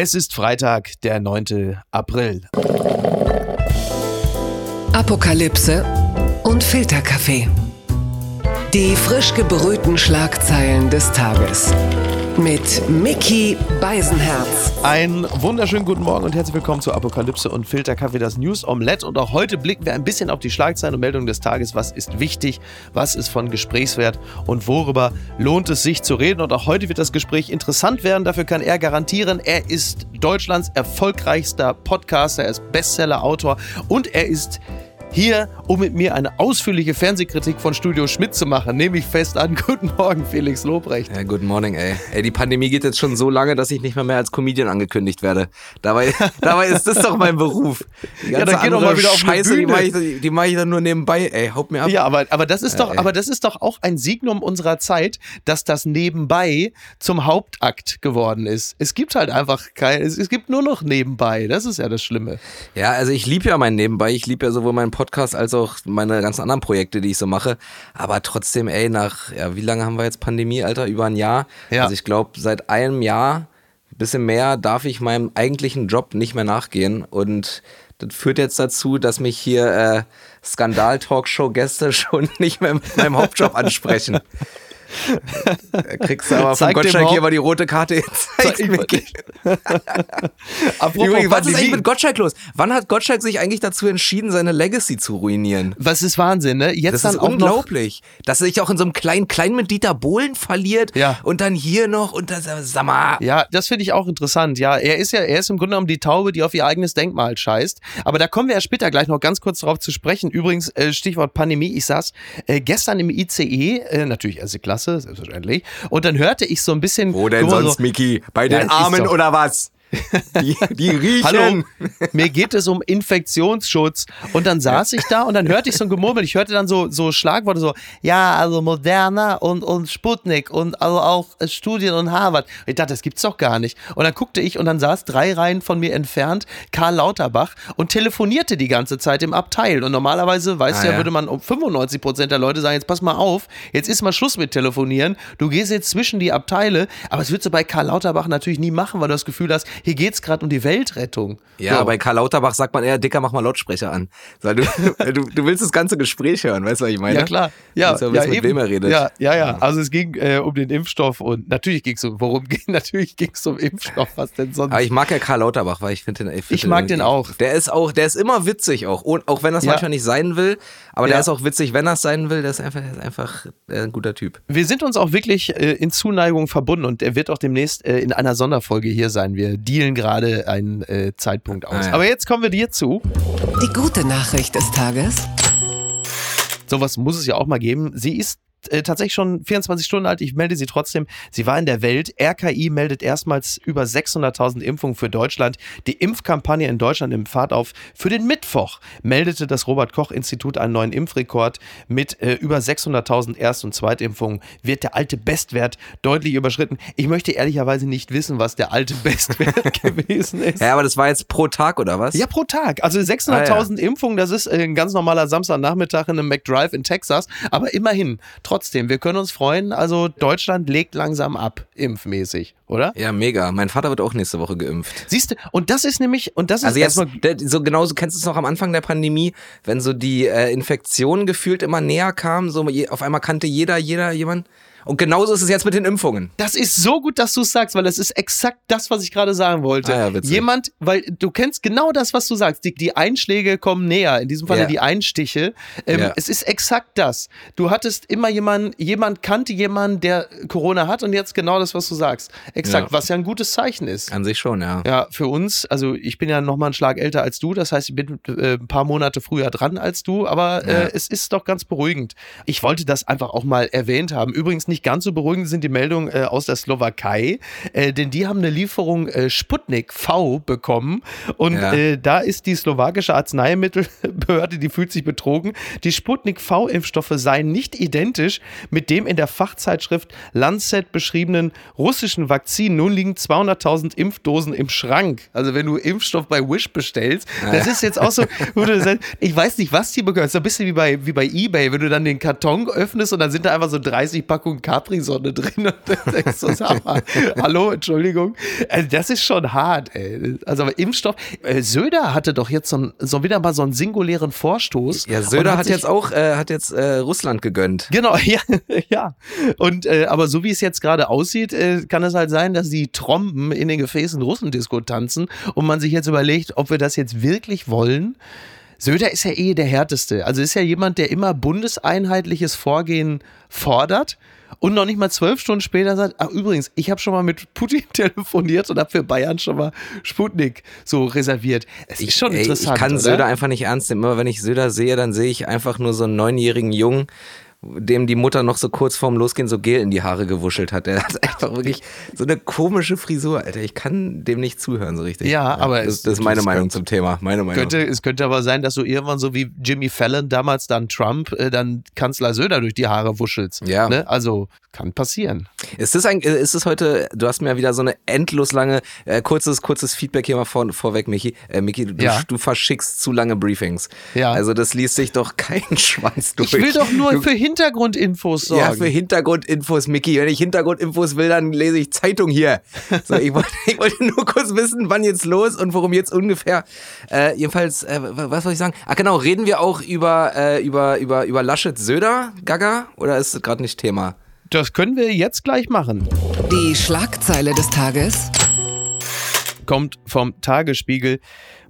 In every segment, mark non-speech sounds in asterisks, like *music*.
Es ist Freitag, der 9. April. Apokalypse und Filterkaffee. Die frisch gebrühten Schlagzeilen des Tages. Mit Mickey Beisenherz. Einen wunderschönen guten Morgen und herzlich willkommen zu Apokalypse und Filterkaffee, das News Omelette. Und auch heute blicken wir ein bisschen auf die Schlagzeilen und Meldungen des Tages. Was ist wichtig? Was ist von Gesprächswert? Und worüber lohnt es sich zu reden? Und auch heute wird das Gespräch interessant werden. Dafür kann er garantieren, er ist Deutschlands erfolgreichster Podcaster, er ist Bestseller-Autor und er ist hier, um mit mir eine ausführliche Fernsehkritik von Studio Schmidt zu machen. Nehme ich fest an. *laughs* Guten Morgen, Felix Lobrecht. Ja, guten Morgen, ey. Ey, die Pandemie geht jetzt schon so lange, dass ich nicht mehr, mehr als Comedian angekündigt werde. Dabei, *laughs* dabei ist das doch mein Beruf. Ja, dann geh doch mal wieder auf Scheiße, die mache ich, die mach ich dann nur nebenbei. Ey, haut mir ab. Ja, aber, aber, das ist doch, aber das ist doch auch ein Signum unserer Zeit, dass das nebenbei zum Hauptakt geworden ist. Es gibt halt einfach kein, es, es gibt nur noch nebenbei. Das ist ja das Schlimme. Ja, also ich liebe ja mein Nebenbei. Ich liebe ja sowohl meinen Podcast als auch meine ganzen anderen Projekte, die ich so mache. Aber trotzdem, ey, nach, ja, wie lange haben wir jetzt Pandemie, Alter? Über ein Jahr. Ja. Also ich glaube, seit einem Jahr, bisschen mehr, darf ich meinem eigentlichen Job nicht mehr nachgehen. Und das führt jetzt dazu, dass mich hier äh, Skandal-Talkshow-Gäste *laughs* schon nicht mehr mit meinem Hauptjob ansprechen. *laughs* Kriegst du aber vom Gottschalk hier mal die rote Karte jetzt. *laughs* Übrigens, was ist eigentlich mit Gottschalk los? Wann hat Gottschalk sich eigentlich dazu entschieden, seine Legacy zu ruinieren? Was ist Wahnsinn, ne? Jetzt das dann ist auch unglaublich. dass er sich auch in so einem kleinen, kleinen mit Dieter Bohlen verliert ja. und dann hier noch und das, sag mal. Ja, das finde ich auch interessant. Ja, er ist ja, er ist im Grunde genommen die Taube, die auf ihr eigenes Denkmal scheißt. Aber da kommen wir ja später gleich noch ganz kurz drauf zu sprechen. Übrigens, äh, Stichwort Pandemie. Ich saß äh, gestern im ICE, äh, natürlich erste Klasse Klasse, selbstverständlich. Und dann hörte ich so ein bisschen. Wo denn sonst, so, Miki? Bei den ja, Armen oder was? Die, die *laughs* riechen. Hallo, mir geht es um Infektionsschutz. Und dann saß ich da und dann hörte ich so ein Gemurmel. Ich hörte dann so, so Schlagworte so, ja, also Moderna und, und Sputnik und also auch Studien und Harvard. ich dachte, das gibt's doch gar nicht. Und dann guckte ich und dann saß drei Reihen von mir entfernt Karl Lauterbach und telefonierte die ganze Zeit im Abteil. Und normalerweise, weißt ah, du ja, würde man um 95 Prozent der Leute sagen, jetzt pass mal auf, jetzt ist mal Schluss mit telefonieren. Du gehst jetzt zwischen die Abteile. Aber es würdest du bei Karl Lauterbach natürlich nie machen, weil du das Gefühl hast, hier geht es gerade um die Weltrettung. Ja, so. bei Karl Lauterbach sagt man eher, Dicker, mach mal Lautsprecher an. Weil du, *laughs* du, du willst das ganze Gespräch hören, weißt du, was ich meine? Ja, klar. Ja, du ja, mit wem er redet. Ja, ja, ja. Also es ging äh, um den Impfstoff und natürlich ging es um, worum ging, *laughs* natürlich ging es um Impfstoff, was denn sonst. Aber ich mag ja Karl Lauterbach, weil ich finde den, ich, find ich mag den, den auch. Der ist auch, der ist immer witzig auch, auch wenn das ja. manchmal nicht sein will, aber ja. der ist auch witzig, wenn es sein will, der ist einfach, der ist einfach äh, ein guter Typ. Wir sind uns auch wirklich äh, in Zuneigung verbunden und er wird auch demnächst äh, in einer Sonderfolge hier sein. Wir dealen gerade einen äh, Zeitpunkt aus. Ah, ja. Aber jetzt kommen wir dir zu. Die gute Nachricht des Tages. Sowas muss es ja auch mal geben. Sie ist äh, tatsächlich schon 24 Stunden alt. Ich melde sie trotzdem. Sie war in der Welt. RKI meldet erstmals über 600.000 Impfungen für Deutschland. Die Impfkampagne in Deutschland nimmt Fahrt auf. Für den Mittwoch meldete das Robert-Koch-Institut einen neuen Impfrekord. Mit äh, über 600.000 Erst- und Zweitimpfungen wird der alte Bestwert deutlich überschritten. Ich möchte ehrlicherweise nicht wissen, was der alte *laughs* Bestwert *laughs* gewesen ist. Ja, aber das war jetzt pro Tag oder was? Ja, pro Tag. Also 600.000 ah, ja. Impfungen, das ist äh, ein ganz normaler Samstagnachmittag in einem McDrive in Texas. Aber immerhin, trotzdem, wir können uns freuen. Also Deutschland legt langsam ab, impfmäßig, oder? Ja, mega. Mein Vater wird auch nächste Woche geimpft. Siehst du, und das ist nämlich, und das ist also jetzt, so genauso kennst du es noch am Anfang der Pandemie, wenn so die äh, Infektionen gefühlt immer näher kamen, so auf einmal kannte jeder, jeder jemand. Und genauso ist es jetzt mit den Impfungen. Das ist so gut, dass du es sagst, weil das ist exakt das, was ich gerade sagen wollte. Ah, ja, Jemand, weil du kennst genau das, was du sagst. Die, die Einschläge kommen näher, in diesem Fall ja. die Einstiche. Ähm, ja. Es ist exakt das. Du hattest immer jemanden, jemand kannte jemanden, der Corona hat und jetzt genau das, was du sagst. Exakt, was ja ein gutes Zeichen ist. An sich schon, ja. Ja, für uns, also ich bin ja nochmal einen Schlag älter als du, das heißt, ich bin äh, ein paar Monate früher dran als du, aber äh, es ist doch ganz beruhigend. Ich wollte das einfach auch mal erwähnt haben. Übrigens nicht nicht ganz so beruhigend sind die Meldungen äh, aus der Slowakei, äh, denn die haben eine Lieferung äh, Sputnik V bekommen und ja. Äh, da ist die slowakische Arzneimittelbehörde, die fühlt sich betrogen. Die Sputnik V-Impfstoffe seien nicht identisch mit dem in der Fachzeitschrift Lancet beschriebenen russischen Vakzin. Nun liegen 200.000 Impfdosen im Schrank. Also wenn du Impfstoff bei Wish bestellst, das ist jetzt auch so, ich weiß nicht, was die bekommen. Das ist ein bisschen wie bei, wie bei Ebay, wenn du dann den Karton öffnest und dann sind da einfach so 30 Packungen Capri-Sonne drin und dann denkst du, *laughs* sag mal, hallo, Entschuldigung. Also das ist schon hart, ey. Also aber Impfstoff, äh, Söder hatte doch jetzt so, so wieder mal so einen singulären Vorstoß. Ja, Söder hat, hat jetzt auch, äh, hat jetzt äh, Russland gegönnt. Genau, *laughs* ja, ja. Und äh, aber so wie es jetzt gerade aussieht, äh, kann es halt sein, dass die Tromben in den Gefäßen Russendisco tanzen und man sich jetzt überlegt, ob wir das jetzt wirklich wollen. Söder ist ja eh der härteste. Also ist ja jemand, der immer bundeseinheitliches Vorgehen fordert und noch nicht mal zwölf Stunden später sagt, ach übrigens, ich habe schon mal mit Putin *laughs* telefoniert und habe für Bayern schon mal Sputnik so reserviert. Es ich, ist schon ey, interessant. Ich kann oder? Söder einfach nicht ernst nehmen. Immer wenn ich Söder sehe, dann sehe ich einfach nur so einen neunjährigen Jungen, dem die Mutter noch so kurz vorm Losgehen so Gel in die Haare gewuschelt hat. Der hat *laughs* einfach wirklich so eine komische Frisur, Alter. Ich kann dem nicht zuhören so richtig. Ja, aber das, es, das ist meine Meinung könnte, zum Thema. Meine Meinung. Könnte, es könnte aber sein, dass du irgendwann so wie Jimmy Fallon damals dann Trump, äh, dann Kanzler Söder durch die Haare wuschelst. Ja. Ne? Also kann passieren. Ist das ein, ist es heute, du hast mir wieder so eine endlos lange, äh, kurzes, kurzes Feedback hier mal vor, vorweg, Michi. Äh, Michi, du, Ja. du verschickst zu lange Briefings. Ja. Also das liest sich doch kein *laughs* Schwanz durch. Ich will doch nur du, für Hintergrundinfos sorgen. Ja, für Hintergrundinfos, Micky. Wenn ich Hintergrundinfos will, dann lese ich Zeitung hier. So, ich, wollte, *laughs* ich wollte nur kurz wissen, wann jetzt los und worum jetzt ungefähr. Äh, jedenfalls, äh, was soll ich sagen? Ach genau, reden wir auch über, äh, über, über, über Laschet Söder, Gaga? Oder ist das gerade nicht Thema? Das können wir jetzt gleich machen. Die Schlagzeile des Tages. Kommt vom Tagesspiegel.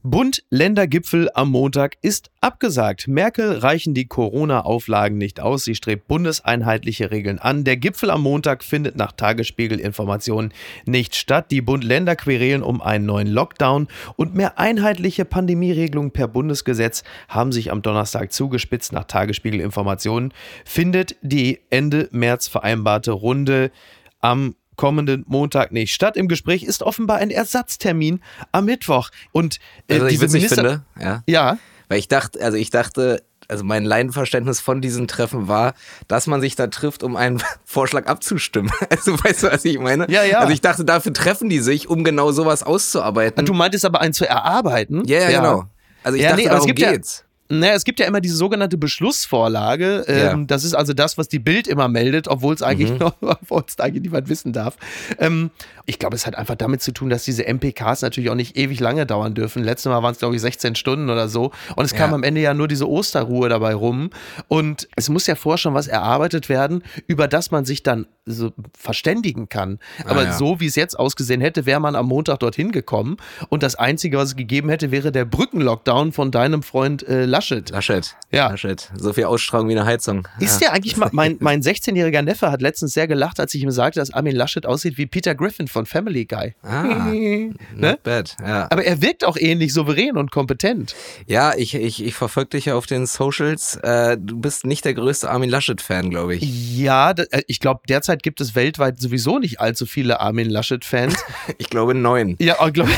Bund-Länder-Gipfel am Montag ist abgesagt. Merkel reichen die Corona-Auflagen nicht aus. Sie strebt bundeseinheitliche Regeln an. Der Gipfel am Montag findet nach Tagesspiegel-Informationen nicht statt. Die Bund-Länder querelen um einen neuen Lockdown und mehr einheitliche Pandemieregelungen per Bundesgesetz haben sich am Donnerstag zugespitzt. Nach Tagesspiegel-Informationen findet die Ende März vereinbarte Runde am kommenden Montag nicht statt. Im Gespräch ist offenbar ein Ersatztermin am Mittwoch. Und äh, Also ich diese Minister finde, ja. ja, Weil ich dachte, also ich dachte, also mein Laienverständnis von diesen Treffen war, dass man sich da trifft, um einen *laughs* Vorschlag abzustimmen. *laughs* Also weißt du, was ich meine? Ja, ja. Also ich dachte, dafür treffen die sich, um genau sowas auszuarbeiten. du meintest aber einen zu erarbeiten. ja, ja, genau. Also ich Ja, dachte, nee, aber es darum gibt ja- geht's. Naja, es gibt ja immer diese sogenannte Beschlussvorlage. Ähm, Ja. Das ist also das, was die Bild immer meldet, obwohl es eigentlich Mhm. *laughs* eigentlich niemand wissen darf. Ähm, ich glaube, es hat einfach damit zu tun, dass diese MPKs natürlich auch nicht ewig lange dauern dürfen. Letztes Mal waren es, glaube ich, 16 Stunden oder so. Und es kam Ja. am Ende ja nur diese Osterruhe dabei rum. Und es muss ja vorher schon was erarbeitet werden, über das man sich dann so verständigen kann. Aber Ah, ja. so wie es jetzt ausgesehen hätte, wäre man am Montag dorthin gekommen. Und das Einzige, was es gegeben hätte, wäre der Brückenlockdown von deinem Freund äh, Laschet. Laschet. Ja. Laschet. So viel Ausstrahlung wie eine Heizung. Ist ja. der eigentlich mal, mein, *laughs* mein 16-jähriger Neffe hat letztens sehr gelacht, als ich ihm sagte, dass Armin Laschet aussieht wie Peter Griffin von Family Guy. Ah, *laughs* ne? not bad. Ja. Aber er wirkt auch ähnlich souverän und kompetent. Ja, ich, ich, ich verfolge dich ja auf den Socials. Äh, du bist nicht der größte Armin Laschet-Fan, glaube ich. Ja, äh, ich glaube, derzeit gibt es weltweit sowieso nicht allzu viele Armin Laschet-Fans. *laughs* Ich glaube neun. ja, ich glaub,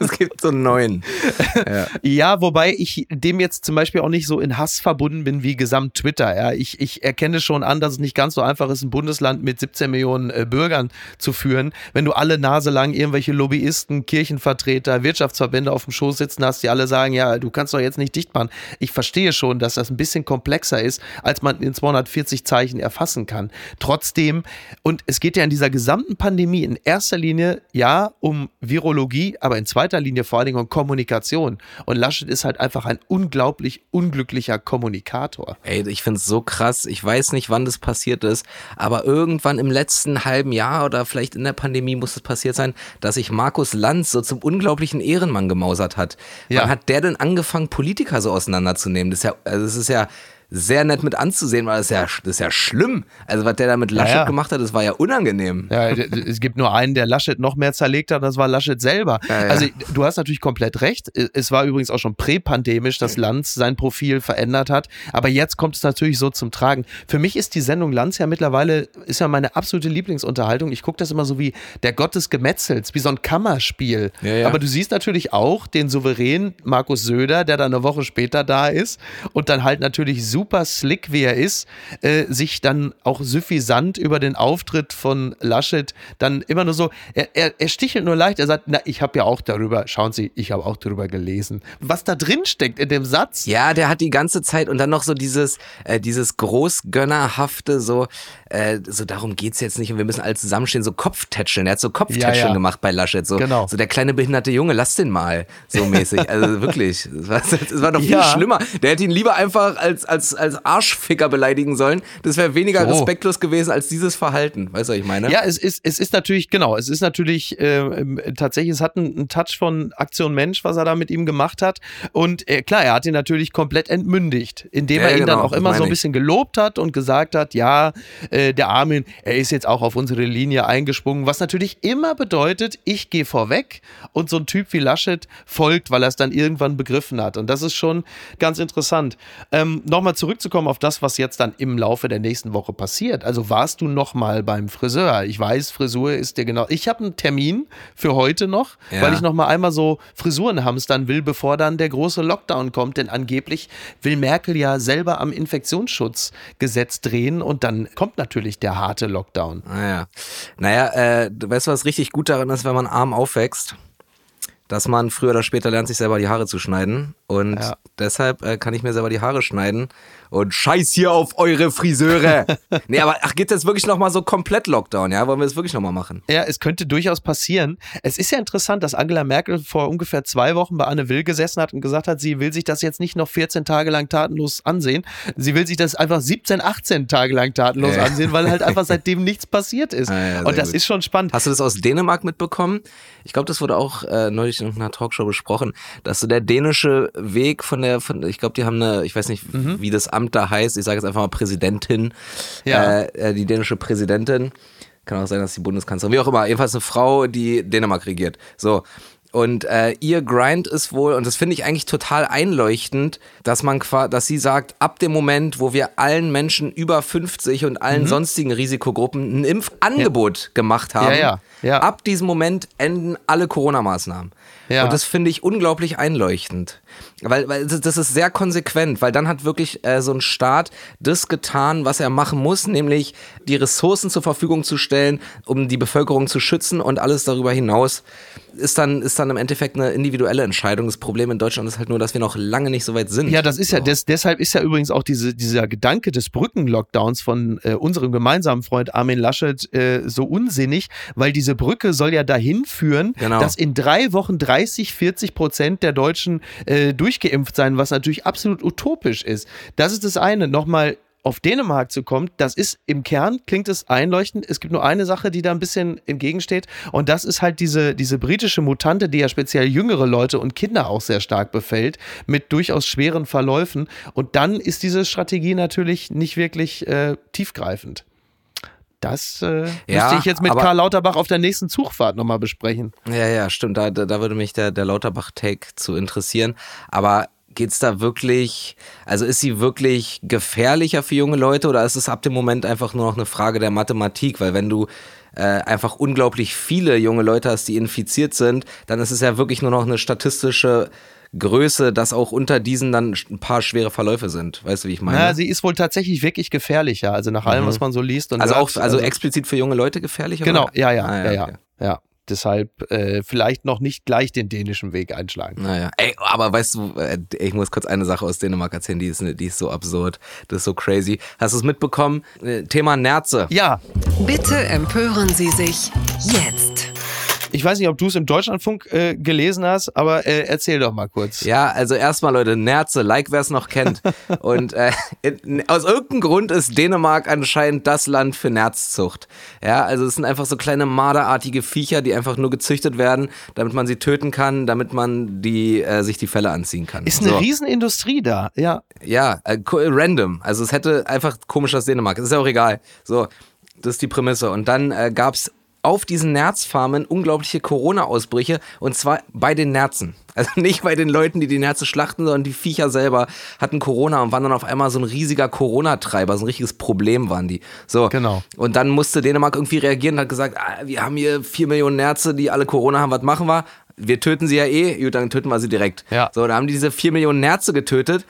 es gibt so neun. Ja. ja, wobei ich dem jetzt zum Beispiel auch nicht so in Hass verbunden bin wie gesamt Twitter. Ja, ich, ich erkenne schon an, dass es nicht ganz so einfach ist, ein Bundesland mit 17 Millionen äh, Bürgern zu führen. Wenn du alle Nase lang irgendwelche Lobbyisten, Kirchenvertreter, Wirtschaftsverbände auf dem Schoß sitzen hast, die alle sagen, ja, du kannst doch jetzt nicht dicht machen. Ich verstehe schon, dass das ein bisschen komplexer ist, als man in 240 Zeichen erfassen kann. Trotzdem, und es geht ja in dieser gesamten Pandemie in erster Linie, ja, um Virologie, aber in zweiter Linie vor allen Dingen um Kommunikation. Und Laschet ist halt einfach ein unglaublich unglücklicher Kommunikator. Ey, ich find's so krass. Ich weiß nicht, wann das passiert ist, aber irgendwann im letzten halben Jahr oder vielleicht in der Pandemie muss es passiert sein, dass sich Markus Lanz so zum unglaublichen Ehrenmann gemausert hat. Ja. Wann hat der denn angefangen, Politiker so auseinanderzunehmen? Das ist ja, also das ist ja sehr nett mit anzusehen, weil das ist ja, das ist ja schlimm. Also was der da mit Laschet ja. gemacht hat, das war ja unangenehm. Ja, es gibt nur einen, der Laschet noch mehr zerlegt hat, das war Laschet selber. Also du hast natürlich komplett recht. Es war übrigens auch schon präpandemisch, dass Lanz sein Profil verändert hat. Aber jetzt kommt es natürlich so zum Tragen. Für mich ist die Sendung Lanz ja mittlerweile, ist ja meine absolute Lieblingsunterhaltung. Ich gucke das immer so wie der Gott des Gemetzels, wie so ein Kammerspiel. Aber du siehst natürlich auch den souveränen Markus Söder, der dann eine Woche später da ist und dann halt natürlich super slick wie er ist, äh, sich dann auch suffisant über den Auftritt von Laschet dann immer nur so, er, er, er stichelt nur leicht, er sagt, na, ich habe ja auch darüber, schauen Sie, ich habe auch darüber gelesen. Was da drin steckt in dem Satz. Ja, der hat die ganze Zeit und dann noch so dieses, äh, dieses großgönnerhafte, so, äh, so darum geht's jetzt nicht und wir müssen alle zusammenstehen, so Kopftätscheln. Er hat so Kopftätscheln ja, ja. gemacht bei Laschet, so, genau. so der kleine behinderte Junge, lass den mal, so mäßig. Also wirklich, es war, *laughs* war doch viel ja. schlimmer. Der hätte ihn lieber einfach als, als, als Arschficker beleidigen sollen. Das wäre weniger so. respektlos gewesen als dieses Verhalten. Weißt du, was ich meine? Ja, es ist, es ist natürlich, genau, es ist natürlich äh, tatsächlich, es hat einen, einen, Touch von Aktion Mensch, was er da mit ihm gemacht hat. Und äh, klar, er hat ihn natürlich komplett entmündigt, indem ja, er ihn genau, dann auch immer so ein bisschen gelobt hat und gesagt hat, ja, äh, der Armin, er ist jetzt auch auf unsere Linie eingesprungen, was natürlich immer bedeutet, ich gehe vorweg und so ein Typ wie Laschet folgt, weil er es dann irgendwann begriffen hat. Und das ist schon ganz interessant. Ähm, Nochmal zurückzukommen auf das, was jetzt dann im Laufe der nächsten Woche passiert. Also warst du nochmal beim Friseur? Ich weiß, Frisur ist dir genau. Ich habe einen Termin für heute noch, ja. weil ich nochmal einmal so Frisuren hamstern will, bevor dann der große Lockdown kommt. Denn angeblich will Merkel ja selber am Infektionsschutzgesetz drehen und dann kommt natürlich der harte Lockdown. Naja, naja äh, weißt du, was richtig gut daran ist, wenn man arm aufwächst? dass man früher oder später lernt, sich selber die Haare zu schneiden. Und ja. deshalb äh, kann ich mir selber die Haare schneiden. Und scheiß hier auf eure Friseure. *laughs* nee, aber ach, geht jetzt wirklich nochmal so komplett Lockdown, ja? Wollen wir das wirklich nochmal machen? Ja, es könnte durchaus passieren. Es ist ja interessant, dass Angela Merkel vor ungefähr zwei Wochen bei Anne Will gesessen hat und gesagt hat, sie will sich das jetzt nicht noch 14 Tage lang tatenlos ansehen. Sie will sich das einfach 17, 18 Tage lang tatenlos ja. ansehen, weil halt einfach *laughs* seitdem nichts passiert ist. Ah, ja, und das gut. ist schon spannend. Hast du das aus Dänemark mitbekommen? Ich glaube, das wurde auch äh, neulich in einer Talkshow besprochen, dass so der dänische Weg von der, von, ich glaube, die haben eine, ich weiß nicht, mhm. wie das Amt da heißt, ich sage jetzt einfach mal Präsidentin, ja. äh, die dänische Präsidentin. Kann auch sein, dass die Bundeskanzlerin, wie auch immer, jedenfalls eine Frau, die Dänemark regiert. So. Und äh, ihr Grind ist wohl, und das finde ich eigentlich total einleuchtend, dass man dass sie sagt, ab dem Moment, wo wir allen Menschen über 50 und allen mhm. sonstigen Risikogruppen ein Impfangebot ja. gemacht haben, ja, ja. Ab diesem Moment enden alle Corona-Maßnahmen. Ja. Und das finde ich unglaublich einleuchtend. Weil, weil das ist sehr konsequent, weil dann hat wirklich äh, so ein Staat das getan, was er machen muss, nämlich die Ressourcen zur Verfügung zu stellen, um die Bevölkerung zu schützen und alles darüber hinaus ist dann, ist dann im Endeffekt eine individuelle Entscheidung. Das Problem in Deutschland ist halt nur, dass wir noch lange nicht so weit sind. Ja, das ist ja, des, deshalb ist ja übrigens auch diese, dieser Gedanke des Brückenlockdowns von äh, unserem gemeinsamen Freund Armin Laschet äh, so unsinnig, weil diese Brücke soll ja dahin führen, genau. dass in drei Wochen 30, 40 Prozent der Deutschen äh, durchgeimpft sein, was natürlich absolut utopisch ist. Das ist das eine. Nochmal auf Dänemark zu kommen, das ist im Kern, klingt es einleuchtend. Es gibt nur eine Sache, die da ein bisschen entgegensteht. Und das ist halt diese, diese britische Mutante, die ja speziell jüngere Leute und Kinder auch sehr stark befällt, mit durchaus schweren Verläufen. Und dann ist diese Strategie natürlich nicht wirklich äh, tiefgreifend. Das äh, ja, müsste ich jetzt mit Karl Lauterbach auf der nächsten Zugfahrt nochmal besprechen. Ja, ja, stimmt. Da, da würde mich der, der Lauterbach-Take zu interessieren. Aber geht's da wirklich, also ist sie wirklich gefährlicher für junge Leute oder ist es ab dem Moment einfach nur noch eine Frage der Mathematik? Weil wenn du äh, einfach unglaublich viele junge Leute hast, die infiziert sind, dann ist es ja wirklich nur noch eine statistische Größe, dass auch unter diesen dann ein paar schwere Verläufe sind. Weißt du, wie ich meine? Ja, sie ist wohl tatsächlich wirklich gefährlicher, also nach allem, mhm. was man so liest. also hört, auch, also, also, explizit für junge Leute gefährlicher? Genau, ja, ja, ah, ja, ja, okay. ja. Deshalb äh, vielleicht noch nicht gleich den dänischen Weg einschlagen. Naja, ey, aber weißt du, äh, ich muss kurz eine Sache aus Dänemark erzählen, die ist, die ist so absurd, das ist so crazy. Hast du es mitbekommen? Äh, Thema Nerze. Ja. Bitte empören Sie sich jetzt. Ich weiß nicht, ob du es im Deutschlandfunk äh, gelesen hast, aber äh, erzähl doch mal kurz. Ja, also erstmal Leute, Nerze, like wer es noch kennt. *laughs* Und äh, in, aus irgendeinem Grund ist Dänemark anscheinend das Land für Nerzzucht. Ja, also es sind einfach so kleine marderartige Viecher, die einfach nur gezüchtet werden, damit man sie töten kann, damit man die äh, sich die Fälle anziehen kann. Ist eine so. Riesenindustrie da, ja. Ja, äh, random. Also es hätte einfach komisch aus Dänemark. ist ja auch egal. So, das ist die Prämisse. Und dann äh, gab es auf diesen Nerzfarmen unglaubliche Corona-Ausbrüche und zwar bei den Nerzen. Also *laughs* nicht bei den Leuten, die die Nerze schlachten, sondern die Viecher selber hatten Corona und waren dann auf einmal so ein riesiger Corona-Treiber, so ein richtiges Problem waren die. So. Genau. Und dann musste Dänemark irgendwie reagieren und hat gesagt, ah, wir haben hier vier Millionen Nerze, die alle Corona haben, was machen wir? Wir töten sie ja eh, gut, dann töten wir sie direkt. Ja. So, da haben die diese vier Millionen Nerze getötet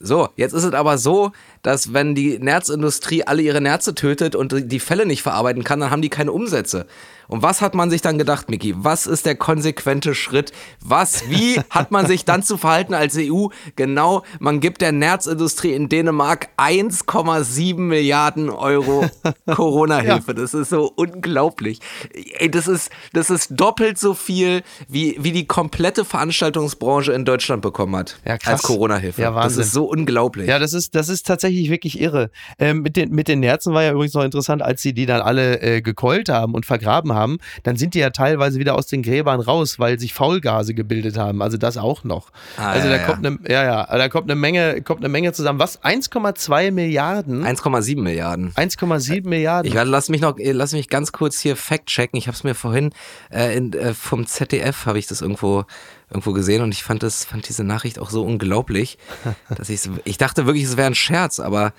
So, jetzt ist es aber so, dass wenn die Nerzindustrie alle ihre Nerze tötet und die Fälle nicht verarbeiten kann, dann haben die keine Umsätze. Und was hat man sich dann gedacht, Miki? Was ist der konsequente Schritt? Was, wie *laughs* hat man sich dann zu verhalten als EU? Genau, man gibt der Nerzindustrie in Dänemark 1,7 Milliarden Euro *laughs* Corona-Hilfe. ja. Das ist so unglaublich. Ey, das ist, das ist doppelt so viel, wie, wie die komplette Veranstaltungsbranche in Deutschland bekommen hat. Ja, krass. Als Corona-Hilfe. Ja, Wahnsinn. Das ist so unglaublich. Ja, das ist, das ist tatsächlich wirklich irre. Ähm, mit, den, mit den Nerzen war ja übrigens noch interessant, als sie die dann alle äh, gekeult haben und vergraben haben haben, dann sind die ja teilweise wieder aus den Gräbern raus, weil sich Faulgase gebildet haben. Also das auch noch. Ah, also ja, da ja. kommt eine, ja, ja, da kommt eine Menge, kommt eine Menge zusammen. Was? 1,2 Milliarden? 1,7 Milliarden. 1,7 Milliarden. Ich lass mich noch, lass mich ganz kurz hier fact checken. Ich habe es mir vorhin äh, in, äh, vom ZDF habe ich das irgendwo irgendwo gesehen und ich fand das, fand diese Nachricht auch so unglaublich, *laughs* dass ich, ich dachte wirklich, es wäre ein Scherz, aber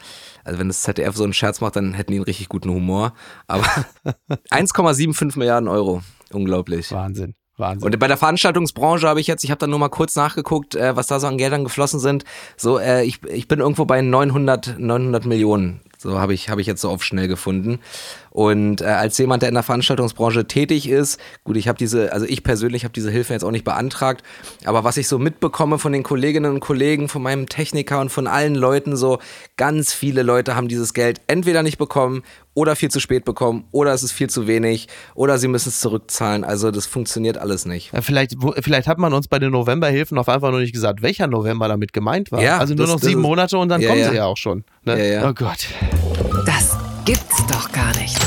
also wenn das ZDF so einen Scherz macht, dann hätten die einen richtig guten Humor. Aber *laughs* 1,75 Milliarden Euro. Unglaublich. Wahnsinn. Wahnsinn. Und bei der Veranstaltungsbranche habe ich jetzt, ich habe da nur mal kurz nachgeguckt, äh, was da so an Geldern geflossen sind. So, äh, ich, ich bin irgendwo bei 900, 900 Millionen so habe ich, hab ich jetzt so auf schnell gefunden. Und äh, als jemand, der in der Veranstaltungsbranche tätig ist, gut, ich habe diese, also ich persönlich habe diese Hilfe jetzt auch nicht beantragt, aber was ich so mitbekomme von den Kolleginnen und Kollegen, von meinem Techniker und von allen Leuten, so ganz viele Leute haben dieses Geld entweder nicht bekommen oder viel zu spät bekommen oder es ist viel zu wenig oder sie müssen es zurückzahlen. Also das funktioniert alles nicht. Ja, vielleicht, wo, vielleicht hat man uns bei den Novemberhilfen auf einfach noch nicht gesagt, welcher November damit gemeint war. Ja, also nur das, noch sieben Monate und dann ja, kommen ja. sie ja auch schon. Ne? Ja, ja. Oh Gott. Das gibt's doch gar nicht.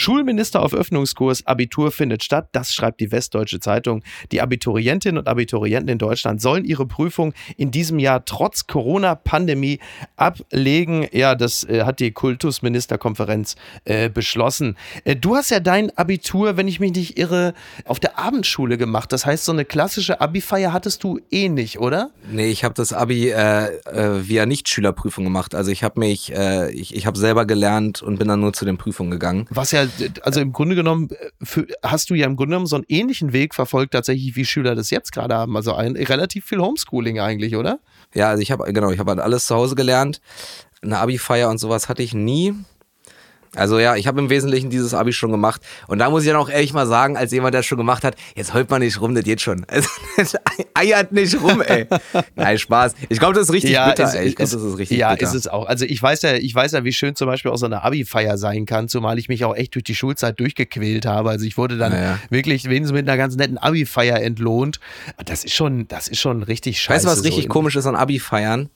Schulminister auf Öffnungskurs, Abitur findet statt, das schreibt die Westdeutsche Zeitung. Die Abiturientinnen und Abiturienten in Deutschland sollen ihre Prüfung in diesem Jahr trotz Corona-Pandemie ablegen. Ja, das äh, hat die Kultusministerkonferenz äh, beschlossen. Äh, du hast ja dein Abitur, wenn ich mich nicht irre, auf der Abendschule gemacht. Das heißt, so eine klassische Abi-Feier hattest du eh nicht, oder? Nee, ich habe das Abi äh, äh, via Nichtschülerprüfung gemacht. Also ich habe mich, äh, ich, ich habe selber gelernt und bin dann nur zu den Prüfungen gegangen. Was ja also im Grunde genommen für, hast du ja im Grunde genommen so einen ähnlichen Weg verfolgt tatsächlich, wie Schüler das jetzt gerade haben. Also ein, relativ viel Homeschooling eigentlich, oder? Ja, also ich habe genau, ich habe halt alles zu Hause gelernt. Eine Abi-Feier und sowas hatte ich nie. Also ja, ich habe im Wesentlichen dieses Abi schon gemacht. Und da muss ich dann auch ehrlich mal sagen, als jemand, der das schon gemacht hat, jetzt heult man nicht rum, das geht schon. *laughs* Also, eiert nicht rum, ey. Nein, Spaß. Ich glaube, das ist richtig ja, bitter, ist, ey. Ich glaube, das ist richtig ja, bitter. Ja, ist es auch. Also ich weiß ja, ich weiß ja, wie schön zum Beispiel auch so eine Abi-Feier sein kann, zumal ich mich auch echt durch die Schulzeit durchgequält habe. Also ich wurde dann naja. wirklich wenigstens mit einer ganz netten Abi-Feier entlohnt. Das ist schon, das ist schon richtig scheiße. Weißt du, was richtig so komisch ist an Abi-Feiern?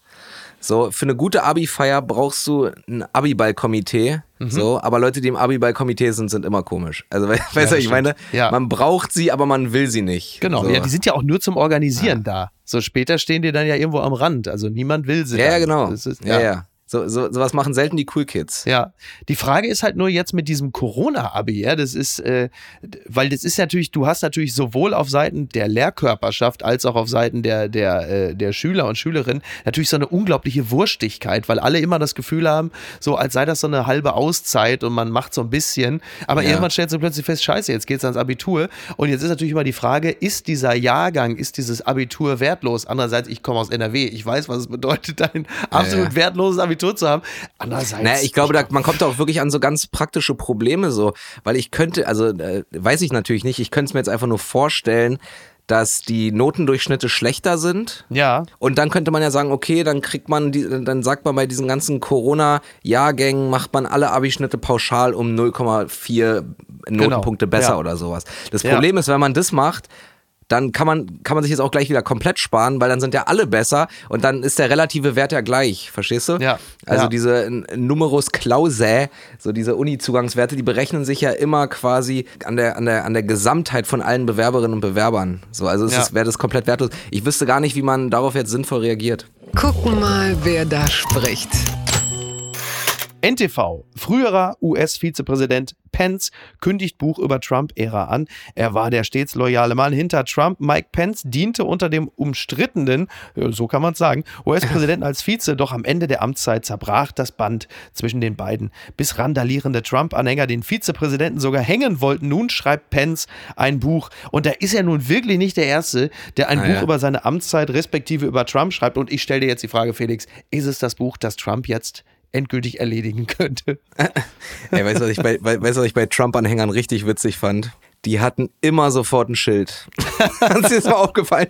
So, für eine gute Abi-Feier brauchst du ein Abiball-Komitee. Mhm. So, aber Leute, die im Abiball-Komitee sind, sind immer komisch. Also, *laughs* weißt du, ja, ich meine, ja. man braucht sie, aber man will sie nicht. Genau, so. ja, die sind ja auch nur zum Organisieren ja. da. So später stehen die dann ja irgendwo am Rand. Also niemand will sie. Ja, ja genau. Ist, ja, ja. So, so, sowas machen selten die Cool Kids. Ja, die Frage ist halt nur jetzt mit diesem Corona-Abi, ja, das ist, äh, weil das ist natürlich, du hast natürlich sowohl auf Seiten der Lehrkörperschaft als auch auf Seiten der, der, äh, der Schüler und Schülerinnen natürlich so eine unglaubliche Wurstigkeit, weil alle immer das Gefühl haben, so als sei das so eine halbe Auszeit und man macht so ein bisschen, aber ja. irgendwann stellt du plötzlich fest, scheiße, jetzt geht's ans Abitur und jetzt ist natürlich immer die Frage, ist dieser Jahrgang, ist dieses Abitur wertlos? Andererseits, ich komme aus NRW, ich weiß, was es bedeutet, ein absolut ja, ja. wertloses Abitur Abitur zu haben. Andererseits. Naja, ich glaube, da, man kommt auch wirklich an so ganz praktische Probleme so, weil ich könnte, also äh, weiß ich natürlich nicht, ich könnte es mir jetzt einfach nur vorstellen, dass die Notendurchschnitte schlechter sind. Ja. Und dann könnte man ja sagen, okay, dann kriegt man, die, dann sagt man bei diesen ganzen Corona-Jahrgängen, macht man alle Abischnitte pauschal um 0,4 genau. Notenpunkte genau. besser ja. oder sowas. Das Problem ja. ist, wenn man das macht, dann kann man, kann man sich jetzt auch gleich wieder komplett sparen, weil dann sind ja alle besser und dann ist der relative Wert ja gleich, verstehst du? Ja. Also ja. diese Numerus Clausae, so diese Uni-Zugangswerte, die berechnen sich ja immer quasi an der, an der, an der Gesamtheit von allen Bewerberinnen und Bewerbern. So, also es ja. wäre das komplett wertlos. Ich wüsste gar nicht, wie man darauf jetzt sinnvoll reagiert. Gucken mal, wer da spricht. NTV, früherer US-Vizepräsident Pence kündigt Buch über Trump-Ära an. Er war der stets loyale Mann hinter Trump. Mike Pence diente unter dem umstrittenen, so kann man es sagen, US-Präsidenten *laughs* als Vize, doch am Ende der Amtszeit zerbrach das Band zwischen den beiden. Bis randalierende Trump-Anhänger den Vizepräsidenten sogar hängen wollten. Nun schreibt Pence ein Buch. Und da ist er nun wirklich nicht der Erste, der ein ah, Buch ja. über seine Amtszeit respektive über Trump schreibt. Und ich stelle dir jetzt die Frage, Felix, ist es das Buch, das Trump jetzt endgültig erledigen *laughs* könnte. Ey, weißt du, was ich bei, weißt, was ich bei Trump-Anhängern richtig witzig fand? Die hatten immer sofort ein Schild. *laughs* Ist dir das mal aufgefallen?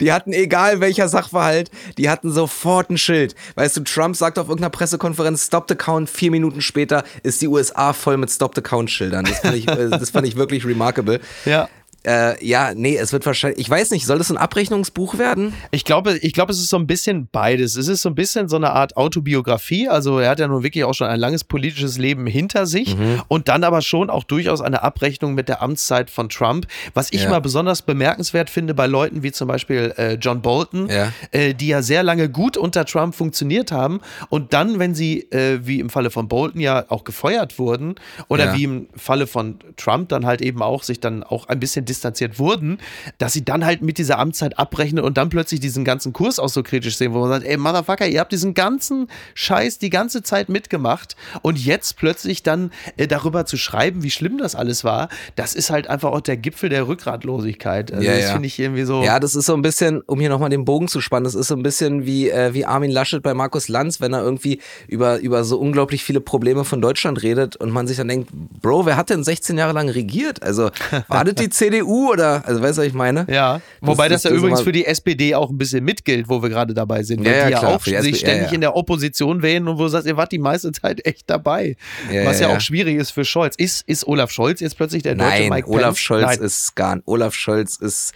Die hatten, egal welcher Sachverhalt, die hatten sofort ein Schild. Weißt du, Trump sagt auf irgendeiner Pressekonferenz, Stop the Count, vier Minuten später ist die USA voll mit Stop the Count-Schildern. Das, fand ich, äh, das fand ich wirklich remarkable. Ja. Äh, ja, nee, es wird wahrscheinlich, ich weiß nicht, soll das ein Abrechnungsbuch werden? Ich glaube, ich glaube, es ist so ein bisschen beides. Es ist so ein bisschen so eine Art Autobiografie. Also er hat ja nun wirklich auch schon ein langes politisches Leben hinter sich mhm. und dann aber schon auch durchaus eine Abrechnung mit der Amtszeit von Trump. Was ich ja. mal besonders bemerkenswert finde bei Leuten wie zum Beispiel äh, John Bolton, ja. Äh, die ja sehr lange gut unter Trump funktioniert haben und dann, wenn sie, äh, wie im Falle von Bolton ja auch gefeuert wurden oder ja. wie im Falle von Trump dann halt eben auch sich dann auch ein bisschen distanziert wurden, dass sie dann halt mit dieser Amtszeit abrechnen und dann plötzlich diesen ganzen Kurs auch so kritisch sehen, wo man sagt, ey, Motherfucker, ihr habt diesen ganzen Scheiß die ganze Zeit mitgemacht und jetzt plötzlich dann äh, darüber zu schreiben, wie schlimm das alles war, das ist halt einfach auch der Gipfel der Rückgratlosigkeit. Also ja, das ja. finde ich irgendwie so. Ja, das ist so ein bisschen, um hier nochmal den Bogen zu spannen, das ist so ein bisschen wie, äh, wie Armin Laschet bei Markus Lanz, wenn er irgendwie über, über so unglaublich viele Probleme von Deutschland redet und man sich dann denkt, Bro, wer hat denn 16 Jahre lang regiert? Also wartet die *laughs* CDU CDU oder, also weißt du, was ich meine? Ja. Wobei das, das, ja übrigens für die SPD auch ein bisschen mitgilt, wo wir gerade dabei sind. Ja, ja, die ja klar, auch sich SPD, ständig ja, in der Opposition wählen und wo du sagst, ihr wart die meiste Zeit echt dabei. was ja, auch schwierig ist für Scholz. Ist, ist Olaf Scholz jetzt plötzlich der deutsche Nein, Mike Olaf Pence? Scholz Nein. ist gar Olaf Scholz ist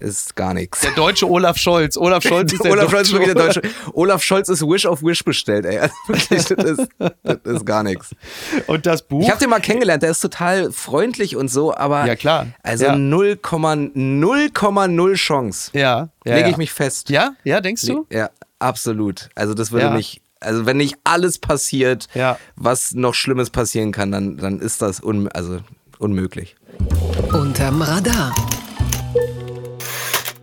ist gar nichts. Der deutsche Olaf Scholz. Olaf Scholz *laughs* ist der Olaf Scholz ist wirklich der deutsche. Olaf Scholz ist Wish of Wish bestellt, ey. Also wirklich, das ist, das ist gar nichts. *laughs* Und das Buch? Ich habe den mal kennengelernt, der ist total freundlich und so, aber ja, klar. also 0,0,0 ja. Chance. Ja, ja Lege ich ja. mich fest. Ja, ja, denkst du? Ja, absolut. Also das würde mich also wenn nicht alles passiert, ja. was noch Schlimmes passieren kann, dann, dann ist das un, also unmöglich. Unterm Radar.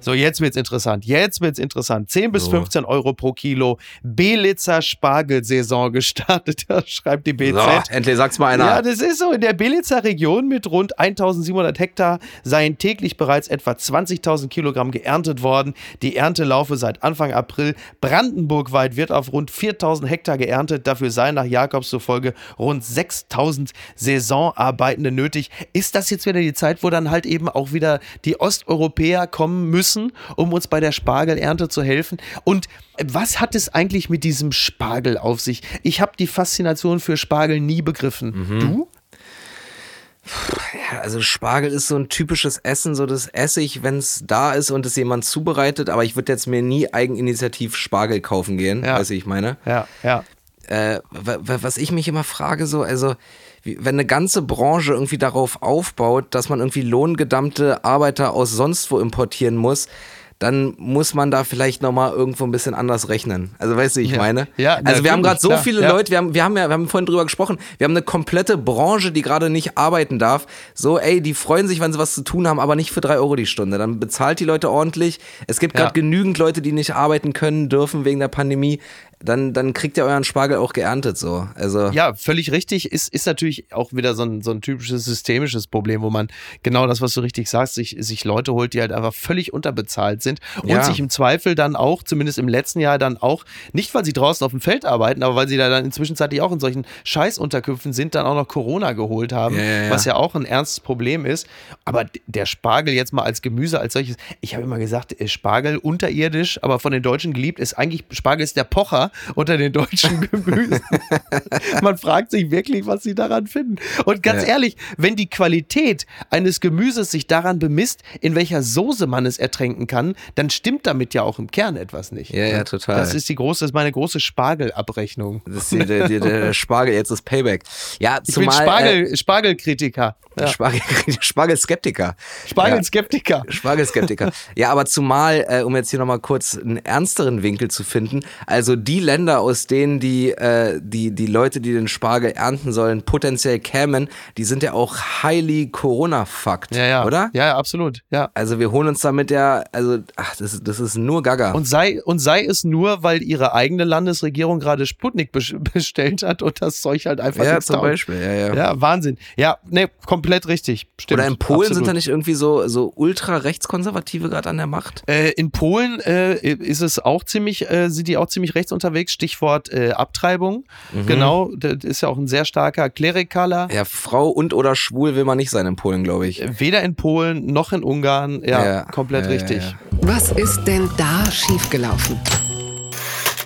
So, jetzt wird's interessant. Jetzt wird's interessant. 10 bis so. 15 Euro pro Kilo. Belitzer Spargelsaison gestartet, *laughs* schreibt die BZ. So, endlich sag's mal einer. Ja, das ist so. In der Belitzer Region mit rund 1700 Hektar seien täglich bereits etwa 20.000 Kilogramm geerntet worden. Die Ernte laufe seit Anfang April. Brandenburgweit wird auf rund 4000 Hektar geerntet. Dafür seien nach Jakobs zufolge rund 6000 Saisonarbeitende nötig. Ist das jetzt wieder die Zeit, wo dann halt eben auch wieder die Osteuropäer kommen müssen? Müssen, um uns bei der Spargelernte zu helfen. Und was hat es eigentlich mit diesem Spargel auf sich? Ich habe die Faszination für Spargel nie begriffen. Mhm. Du? Ja, also Spargel ist so ein typisches Essen, so das esse ich, wenn es da ist und es jemand zubereitet, aber ich würde jetzt mir nie eigeninitiativ Spargel kaufen gehen, ja. weißt du, ich meine? Ja, ja. Äh, was ich mich immer frage, so, also wenn eine ganze Branche irgendwie darauf aufbaut, dass man irgendwie lohngedammte Arbeiter aus sonst wo importieren muss, dann muss man da vielleicht nochmal irgendwo ein bisschen anders rechnen. Also weißt du, ich ja. meine? Ja, also wir haben gerade so viele ja. Leute, wir haben, wir haben ja, wir haben vorhin drüber gesprochen, wir haben eine komplette Branche, die gerade nicht arbeiten darf. So, ey, die freuen sich, wenn sie was zu tun haben, aber nicht für drei Euro die Stunde. Dann bezahlt die Leute ordentlich. Es gibt gerade genügend Leute, die nicht arbeiten können, dürfen wegen der Pandemie dann, dann kriegt ihr euren Spargel auch geerntet so. Also ja, völlig richtig. Ist, ist natürlich auch wieder so ein, so ein typisches systemisches Problem, wo man genau das, was du richtig sagst, sich, sich Leute holt, die halt einfach völlig unterbezahlt sind und ja. sich im Zweifel dann auch, zumindest im letzten Jahr dann auch, nicht weil sie draußen auf dem Feld arbeiten, aber weil sie da dann inzwischen auch in solchen Scheißunterkünften sind, dann auch noch Corona geholt haben, ja, ja, was ja auch ein ernstes Problem ist. Aber der Spargel jetzt mal als Gemüse, als solches, ich habe immer gesagt, äh, Spargel unterirdisch, aber von den Deutschen geliebt, ist eigentlich, Spargel ist der Pocher unter den deutschen *laughs* Gemüsen. Man fragt sich wirklich, was sie daran finden. Und ganz ja. ehrlich, wenn die Qualität eines Gemüses sich daran bemisst, in welcher Soße man es ertränken kann, dann stimmt damit ja auch im Kern etwas nicht. Ja, ja, total. Das ist die große, das ist meine große Spargelabrechnung. Das ist die, der, der, der Spargel, jetzt ist Payback. Ja, ich zumal, bin Spargel, äh, Spargelkritiker. Ja. Spargel, *laughs* Spargelskeptiker. Spargelskeptiker. Ja, Spargelskeptiker. ja, aber zumal, äh, um jetzt hier nochmal kurz einen ernsteren Winkel zu finden, also die die Länder, aus denen die, äh, die, die Leute, die den Spargel ernten sollen, potenziell kämen, die sind ja auch highly Corona-fucked, ja, ja. oder? Ja, ja, absolut. Ja. Also wir holen uns damit ja, also, ach, das, das ist nur Gaga. Und sei, und sei es nur, weil ihre eigene Landesregierung gerade Sputnik *laughs* bestellt hat und das Zeug halt einfach Ja, zum taugt. Beispiel, ja, ja. Ja, Wahnsinn. Ja, ne, komplett richtig. Stimmt. Oder in Polen absolut. sind da nicht irgendwie so, so ultra-rechtskonservative gerade an der Macht? Äh, in Polen äh, ist es auch ziemlich, äh, sind die auch ziemlich rechts unterwegs. Stichwort äh, Abtreibung. Mhm. Genau, das ist ja auch ein sehr starker Klerikaler. Ja, Frau und oder schwul will man nicht sein in Polen, glaube ich. Weder in Polen noch in Ungarn. Ja, ja komplett ja, richtig. Ja, Was ist denn da schiefgelaufen?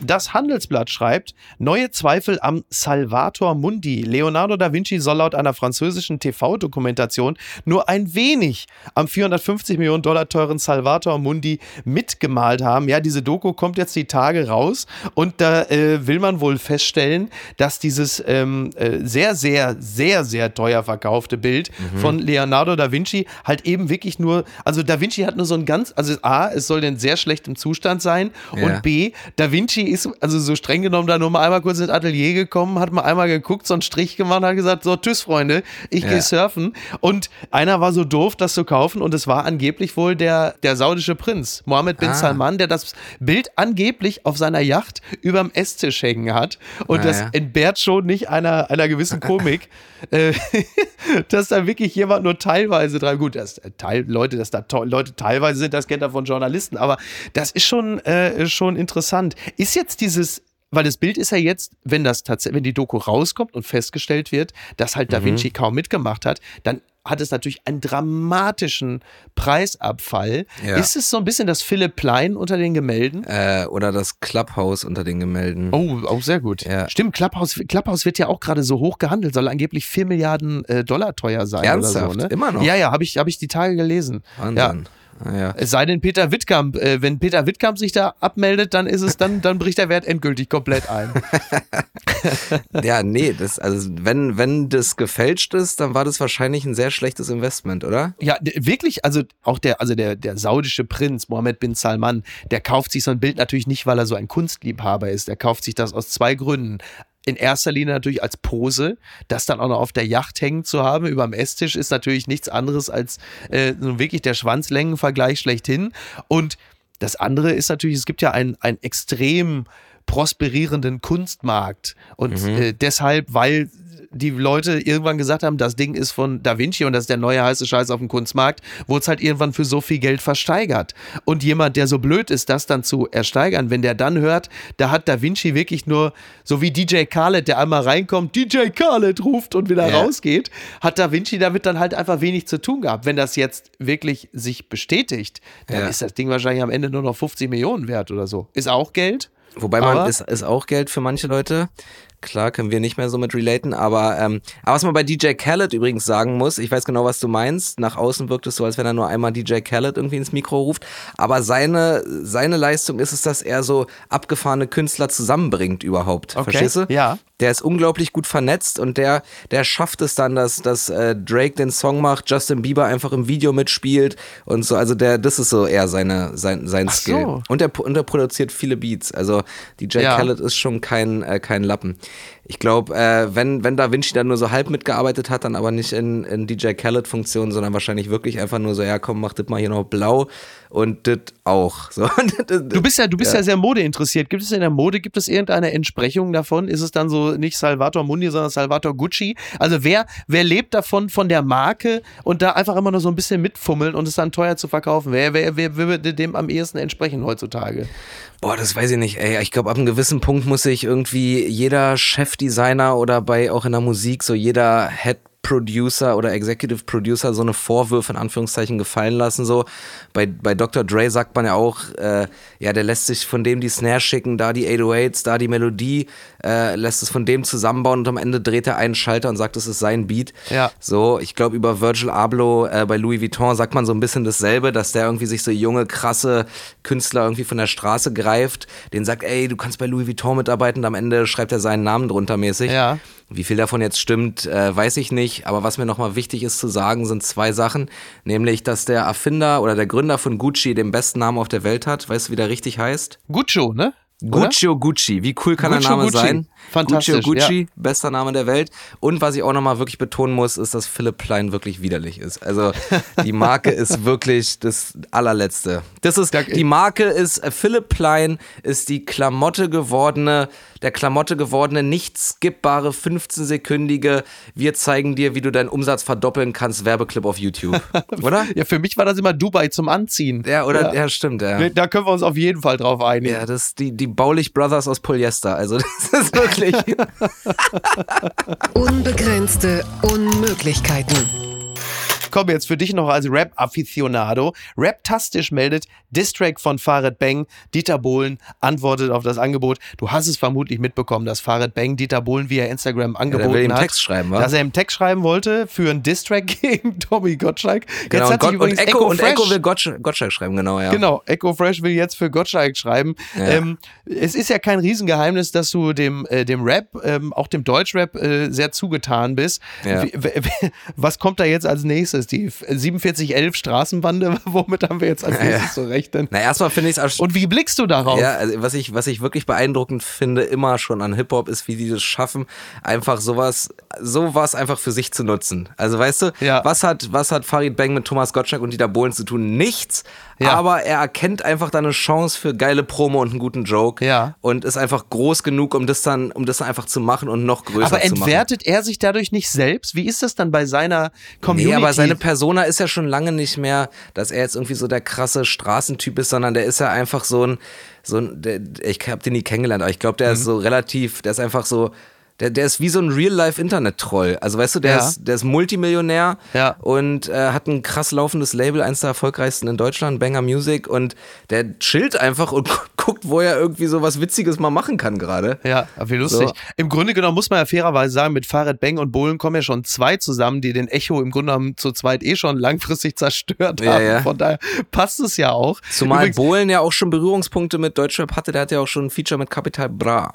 Das Handelsblatt schreibt, neue Zweifel am Salvator Mundi. Leonardo da Vinci soll laut einer französischen TV-Dokumentation nur ein wenig am 450 Millionen Dollar teuren Salvator Mundi mitgemalt haben. Ja, diese Doku kommt jetzt die Tage raus und da äh, will man wohl feststellen, dass dieses ähm, äh, sehr, sehr, sehr, sehr teuer verkaufte Bild mhm. von Leonardo da Vinci halt eben wirklich nur, also da Vinci hat nur so ein ganz, also A, es soll in sehr schlechtem Zustand sein ja. und B, da Vinci ist also so streng genommen da nur mal einmal kurz ins Atelier gekommen, hat mal einmal geguckt, so einen Strich gemacht, hat gesagt, so tschüss Freunde, ich ja. gehe surfen. Und einer war so doof, das zu kaufen und es war angeblich wohl der, der saudische Prinz, Mohammed bin ah. Salman, der das Bild angeblich auf seiner Yacht überm Esstisch hängen hat. Und ah, das ja. entbehrt schon nicht einer, einer gewissen Komik, *laughs* äh, *laughs* dass da wirklich jemand nur teilweise dran, gut, das, äh, Teil, Leute, dass da Leute teilweise sind, das kennt er von Journalisten, aber das ist schon, äh, schon interessant. Ist jetzt dieses weil das Bild ist ja jetzt, wenn das tatsächlich, wenn die Doku rauskommt und festgestellt wird, dass halt Da mhm. Vinci mhm. kaum mitgemacht hat, dann hat es natürlich einen dramatischen Preisabfall. Ja. Ist es so ein bisschen das Philipp Plein unter den Gemälden? Äh, oder das Clubhouse unter den Gemälden. Oh, auch sehr gut. Ja. Stimmt, Clubhouse, Clubhouse wird ja auch gerade so hoch gehandelt, soll angeblich 4 Milliarden äh, Dollar teuer sein. Ernsthaft? Oder so, ne? Immer noch? Ja, ja, habe ich, hab ich die Tage gelesen. Wahnsinn. Ja. Ja. Es sei denn, Peter Wittkamp, äh, wenn Peter Wittkamp sich da abmeldet, dann ist es, dann, dann bricht der Wert endgültig komplett ein. *laughs* ja, nee, das, also wenn, wenn das gefälscht ist, dann war das wahrscheinlich ein sehr schlechtes Investment, oder? Ja, wirklich, also auch der, also der, der saudische Prinz, Mohammed bin Salman, der kauft sich so ein Bild natürlich nicht, weil er so ein Kunstliebhaber ist. Der kauft sich das aus zwei Gründen in erster Linie natürlich als Pose. Das dann auch noch auf der Yacht hängen zu haben, über dem Esstisch, ist natürlich nichts anderes als äh, wirklich der Schwanzlängenvergleich schlechthin. Und das andere ist natürlich, es gibt ja einen, einen extrem prosperierenden Kunstmarkt. Und mhm. äh, deshalb, weil die Leute irgendwann gesagt haben, das Ding ist von Da Vinci und das ist der neue heiße Scheiß auf dem Kunstmarkt, wurde es halt irgendwann für so viel Geld versteigert. Und jemand, der so blöd ist, das dann zu ersteigern, wenn der dann hört, da hat Da Vinci wirklich nur, so wie DJ Khaled, der einmal reinkommt, DJ Khaled ruft und wieder ja. rausgeht, hat Da Vinci damit dann halt einfach wenig zu tun gehabt. Wenn das jetzt wirklich sich bestätigt, dann ja. ist das Ding wahrscheinlich am Ende nur noch 50 Millionen wert oder so. Ist auch Geld. Wobei man, ist, ist auch Geld für manche Leute. Klar, können wir nicht mehr so mit relaten, aber, ähm, aber was man bei DJ Khaled übrigens sagen muss, ich weiß genau, was du meinst. Nach außen wirkt es so, als wenn er nur einmal DJ Khaled irgendwie ins Mikro ruft. Aber seine, seine Leistung ist es, dass er so abgefahrene Künstler zusammenbringt überhaupt. Okay. Verstehst du? Ja. Der ist unglaublich gut vernetzt und der, der schafft es dann, dass, dass äh, Drake den Song macht, Justin Bieber einfach im Video mitspielt und so. Also der, das ist so eher seine, sein, sein Ach Skill. So. Und, der, und der produziert viele Beats. Also DJ ja. Khaled ist schon kein, äh, kein Lappen. Ich glaube, äh, wenn, wenn Da Vinci dann nur so halb mitgearbeitet hat, dann aber nicht in, in DJ Khaled-Funktion, sondern wahrscheinlich wirklich einfach nur so, ja komm, mach das mal hier noch blau und das auch. *laughs* So. Du bist ja, du bist ja. ja sehr modeinteressiert. Gibt es in der Mode, gibt es irgendeine Entsprechung davon? Ist es dann so nicht Salvator Mundi, sondern Salvator Gucci? Also wer, wer lebt davon, von der Marke und da einfach immer nur so ein bisschen mitfummeln und es dann teuer zu verkaufen? Wer, wer, wer würde dem am ehesten entsprechen heutzutage? Boah, das weiß ich nicht, ey. Ich glaube, ab einem gewissen Punkt muss sich irgendwie jeder Chefdesigner oder bei auch in der Musik so jeder Head Producer oder Executive Producer so eine Vorwürfe in Anführungszeichen gefallen lassen. So bei, bei Dr. Dre sagt man ja auch, äh, ja, der lässt sich von dem die Snare schicken, da die 808s, da die Melodie, äh, lässt es von dem zusammenbauen und am Ende dreht er einen Schalter und sagt, es ist sein Beat. Ja. So, ich glaube, über Virgil Abloh äh, bei Louis Vuitton sagt man so ein bisschen dasselbe, dass der irgendwie sich so junge, krasse Künstler irgendwie von der Straße greift, den sagt, ey, du kannst bei Louis Vuitton mitarbeiten und am Ende schreibt er seinen Namen drunter mäßig. Ja. Wie viel davon jetzt stimmt, äh, weiß ich nicht. Aber was mir nochmal wichtig ist zu sagen, sind zwei Sachen. Nämlich, dass der Erfinder oder der Gründer von Gucci den besten Namen auf der Welt hat. Weißt du, wie der richtig heißt? Guccio, ne? Guccio Gucci, wie cool kann Guccio der Name Gucci. sein? Fantastisch, Guccio Gucci, ja. bester Name der Welt. Und was ich auch nochmal wirklich betonen muss, ist, dass Philipp Plein wirklich widerlich ist. Also *laughs* die Marke ist wirklich das allerletzte. Das ist, die Marke ist, äh, Philipp Plein ist die Klamotte gewordene, der Klamotte gewordene, nicht skippbare 15-sekündige, wir zeigen dir, wie du deinen Umsatz verdoppeln kannst, Werbeclip auf YouTube. *laughs* Oder? Ja, für mich war das immer Dubai zum Anziehen. Ja, oder? Ja, stimmt, ja. Da können wir uns auf jeden Fall drauf einigen. Ja, das die, die Baulich Brothers aus Polyester. Also *laughs* das ist wirklich. *laughs* Unbegrenzte Unmöglichkeiten. Komm, jetzt für dich noch als Rap-Afficionado. Rap-tastisch meldet Distrack von Farid Bang. Dieter Bohlen antwortet auf das Angebot. Du hast es vermutlich mitbekommen, dass Farid Bang Dieter Bohlen via Instagram angeboten ihm hat. Text schreiben, wa? Dass er ihm Text schreiben wollte für einen Distrack *laughs* gegen Tommy Gottschalk. Genau, jetzt und, hat sich Gott, und, übrigens Echo, und Echo will Gottsch- Gottschalk schreiben, genau, ja. Genau, Echo Fresh will jetzt für Gottschalk schreiben. Ja. Ähm, es ist ja kein Riesengeheimnis, dass du dem, äh, dem Rap, ähm, auch dem Deutschrap, äh, sehr zugetan bist. Ja. Wie, *laughs* was kommt da jetzt als nächstes? Die 4711 Straßenbande? *laughs* Womit haben wir jetzt als Ja, nächstes zu rechnen? Na, erstmal finde ich es Und wie blickst du darauf? Ja, also was ich, was ich wirklich beeindruckend finde, immer schon an Hip-Hop, ist, wie die das schaffen, einfach sowas, sowas einfach für sich zu nutzen. Also weißt du, Ja. was hat, was hat Farid Bang mit Thomas Gottschalk und Dieter Bohlen zu tun? Nichts. Ja. Aber er erkennt einfach da eine Chance für geile Promo und einen guten Joke. Ja. Und ist einfach groß genug, um das dann, um das einfach zu machen und noch größer Aber zu machen. entwertet er sich dadurch nicht selbst? Wie ist das dann bei seiner Community? Nee, aber seine Persona ist ja schon lange nicht mehr, dass er jetzt irgendwie so der krasse Straßentyp ist, sondern der ist ja einfach so ein, so ein, der, ich habe den nie kennengelernt, aber ich glaube, der Mhm. ist so relativ, der ist einfach so, der, der ist wie so ein Real-Life-Internet-Troll. Also weißt du, der, Ja. ist, der ist Multimillionär Ja. und äh, hat ein krass laufendes Label, eins der erfolgreichsten in Deutschland, Banger Music und der chillt einfach und *laughs* guckt, wo er irgendwie so was Witziges mal machen kann gerade. Ja, wie lustig. So. Im Grunde genommen muss man ja fairerweise sagen, mit Farid Bang und Bohlen kommen ja schon zwei zusammen, die den Echo im Grunde genommen zu zweit eh schon langfristig zerstört Ja, haben. ja. Von daher passt es ja auch. Zumal Übrigens- Bohlen ja auch schon Berührungspunkte mit Deutschrap hatte, der hat ja auch schon ein Feature mit Capital Bra.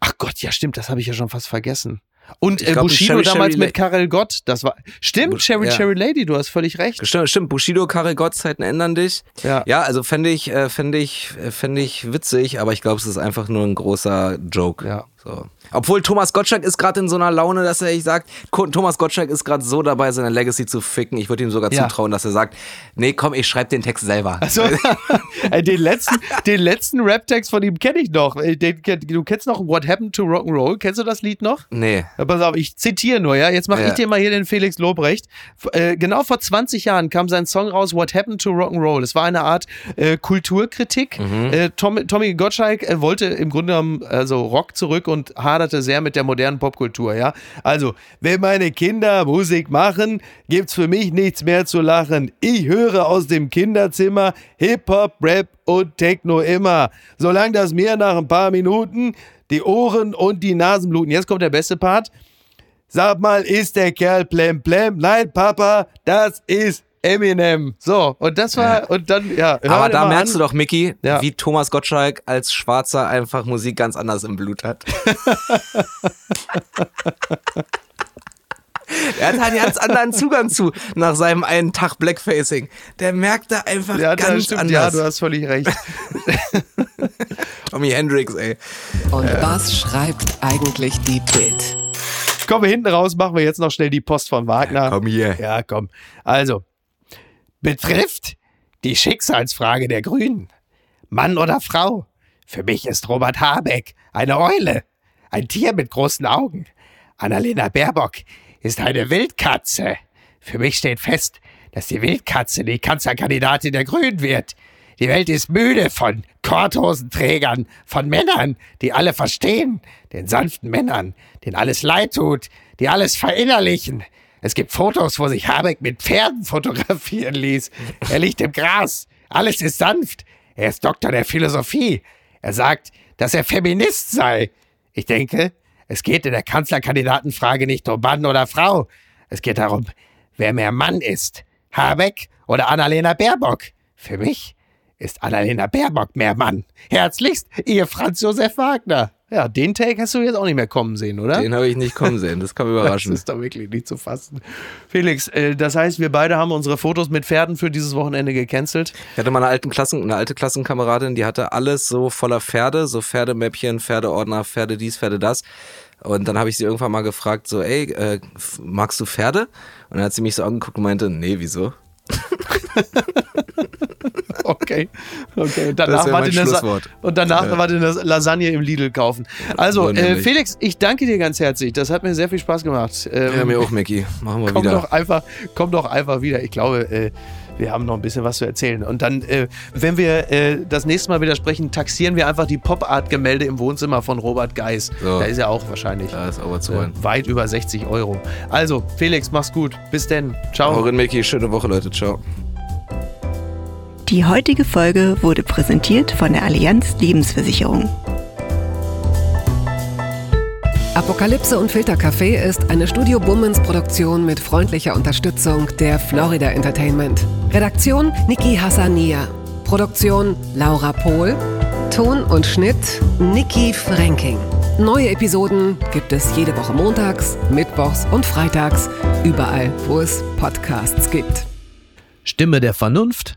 Ach Gott, ja stimmt, das habe ich ja schon fast vergessen. Und äh, glaub, Bushido Sherry damals Sherry mit Karel Gott, das war. Stimmt, Bush- Cherry ja. Cherry Lady, du hast völlig recht. Stimmt, stimmt. Bushido, Karel Gott, Zeiten ändern dich. Ja. Ja, also fände ich, äh, fände ich, äh, fände ich witzig, aber ich glaube, es ist einfach nur ein großer Joke. Ja. So. Obwohl Thomas Gottschalk ist gerade in so einer Laune, dass er echt sagt, Thomas Gottschalk ist gerade so dabei, seine Legacy zu ficken. Ich würde ihm sogar Ja. zutrauen, dass er sagt, nee, komm, ich schreibe den Text selber. So, *laughs* Ey, den letzten, den letzten Rap-Text von ihm kenne ich noch. Den, du kennst noch What Happened to Rock'n'Roll? Kennst du das Lied noch? Nee. Ja, pass auf, ich zitiere nur, ja. Jetzt mache Ja. ich dir mal hier den Felix Lobrecht. Äh, genau vor 20 Jahren kam sein Song raus, What Happened to Rock'n'Roll. Es war eine Art äh, Kulturkritik. Mhm. Äh, Tom, Tommy Gottschalk äh, wollte im Grunde genommen also Rock zurück und haderte sehr mit der modernen Popkultur, ja. Also, wenn meine Kinder Musik machen, gibt's für mich nichts mehr zu lachen. Ich höre aus dem Kinderzimmer Hip-Hop, Rap und Techno immer. Solange das mir nach ein paar Minuten die Ohren und die Nasen bluten. Jetzt kommt der beste Part. Sag mal, ist der Kerl plem plem? Nein, Papa, das ist Eminem. So, und das war, und dann, ja. Aber da merkst an. du doch, Mickey, Ja. wie Thomas Gottschalk als Schwarzer einfach Musik ganz anders im Blut hat. *laughs* er hat einen ganz anderen Zugang zu nach seinem einen Tag Blackfacing. Der merkt da einfach Ja, das ganz stimmt, ja, anders. du hast völlig recht. Tommy Hendrix, ey. Und was schreibt eigentlich die Bild? Kommen wir hinten raus, machen wir jetzt noch schnell die Post von Wagner. Komm hier. Ja, komm. Also, betrifft die Schicksalsfrage der Grünen. Mann oder Frau? Für mich ist Robert Habeck eine Eule, ein Tier mit großen Augen. Annalena Baerbock ist eine Wildkatze. Für mich steht fest, dass die Wildkatze die Kanzlerkandidatin der Grünen wird. Die Welt ist müde von Korthosenträgern, von Männern, die alle verstehen, den sanften Männern, denen alles leid tut, die alles verinnerlichen. Es gibt Fotos, wo sich Habeck mit Pferden fotografieren ließ. Er liegt im Gras. Alles ist sanft. Er ist Doktor der Philosophie. Er sagt, dass er Feminist sei. Ich denke, es geht in der Kanzlerkandidatenfrage nicht um Mann oder Frau. Es geht darum, wer mehr Mann ist. Habeck oder Annalena Baerbock. Für mich ist Annalena Baerbock mehr Mann. Herzlichst, ihr Franz Josef Wagner. Ja, den Take hast du jetzt auch nicht mehr kommen sehen, oder? Den habe ich nicht kommen sehen. Das kann *laughs* überraschen. das ist doch wirklich nicht zu fassen. Felix, äh, das heißt, wir beide haben unsere Fotos mit Pferden für dieses Wochenende gecancelt. Ich hatte mal eine, alten Klassen, eine alte Klassenkameradin, die hatte alles so voller Pferde, so Pferdemäppchen, Pferdeordner, Pferde dies, Pferde das. Und dann habe ich sie irgendwann mal gefragt, so, ey, äh, magst du Pferde? Und dann hat sie mich so angeguckt und meinte, nee, wieso? *laughs* okay, okay. Und danach, war eine, und danach ja. war die Lasagne im Lidl kaufen. Also, äh, Felix, ich danke dir ganz herzlich. Das hat mir sehr viel Spaß gemacht. Ähm, ja, mir auch, Mickey. Machen wir komm wieder. Doch einfach, komm doch einfach wieder. Ich glaube, äh, wir haben noch ein bisschen was zu erzählen. Und dann, äh, wenn wir äh, das nächste Mal wieder sprechen, taxieren wir einfach die Pop-Art-Gemälde im Wohnzimmer von Robert Geis. So. Da ist ja auch wahrscheinlich da ist aber zu äh, weit über 60 Euro. Also, Felix, mach's gut. Bis denn. Ciao. Aurin Mickey, schöne Woche, Leute. Ciao. Die heutige Folge wurde präsentiert von der Allianz Lebensversicherung. Apokalypse und Filtercafé ist eine Studio Bummens Produktion mit freundlicher Unterstützung der Florida Entertainment. Redaktion Niki Hassania. Produktion Laura Pohl. Ton und Schnitt Niki Franking. Neue Episoden gibt es jede Woche montags, mittwochs und freitags, überall, wo es Podcasts gibt. Stimme der Vernunft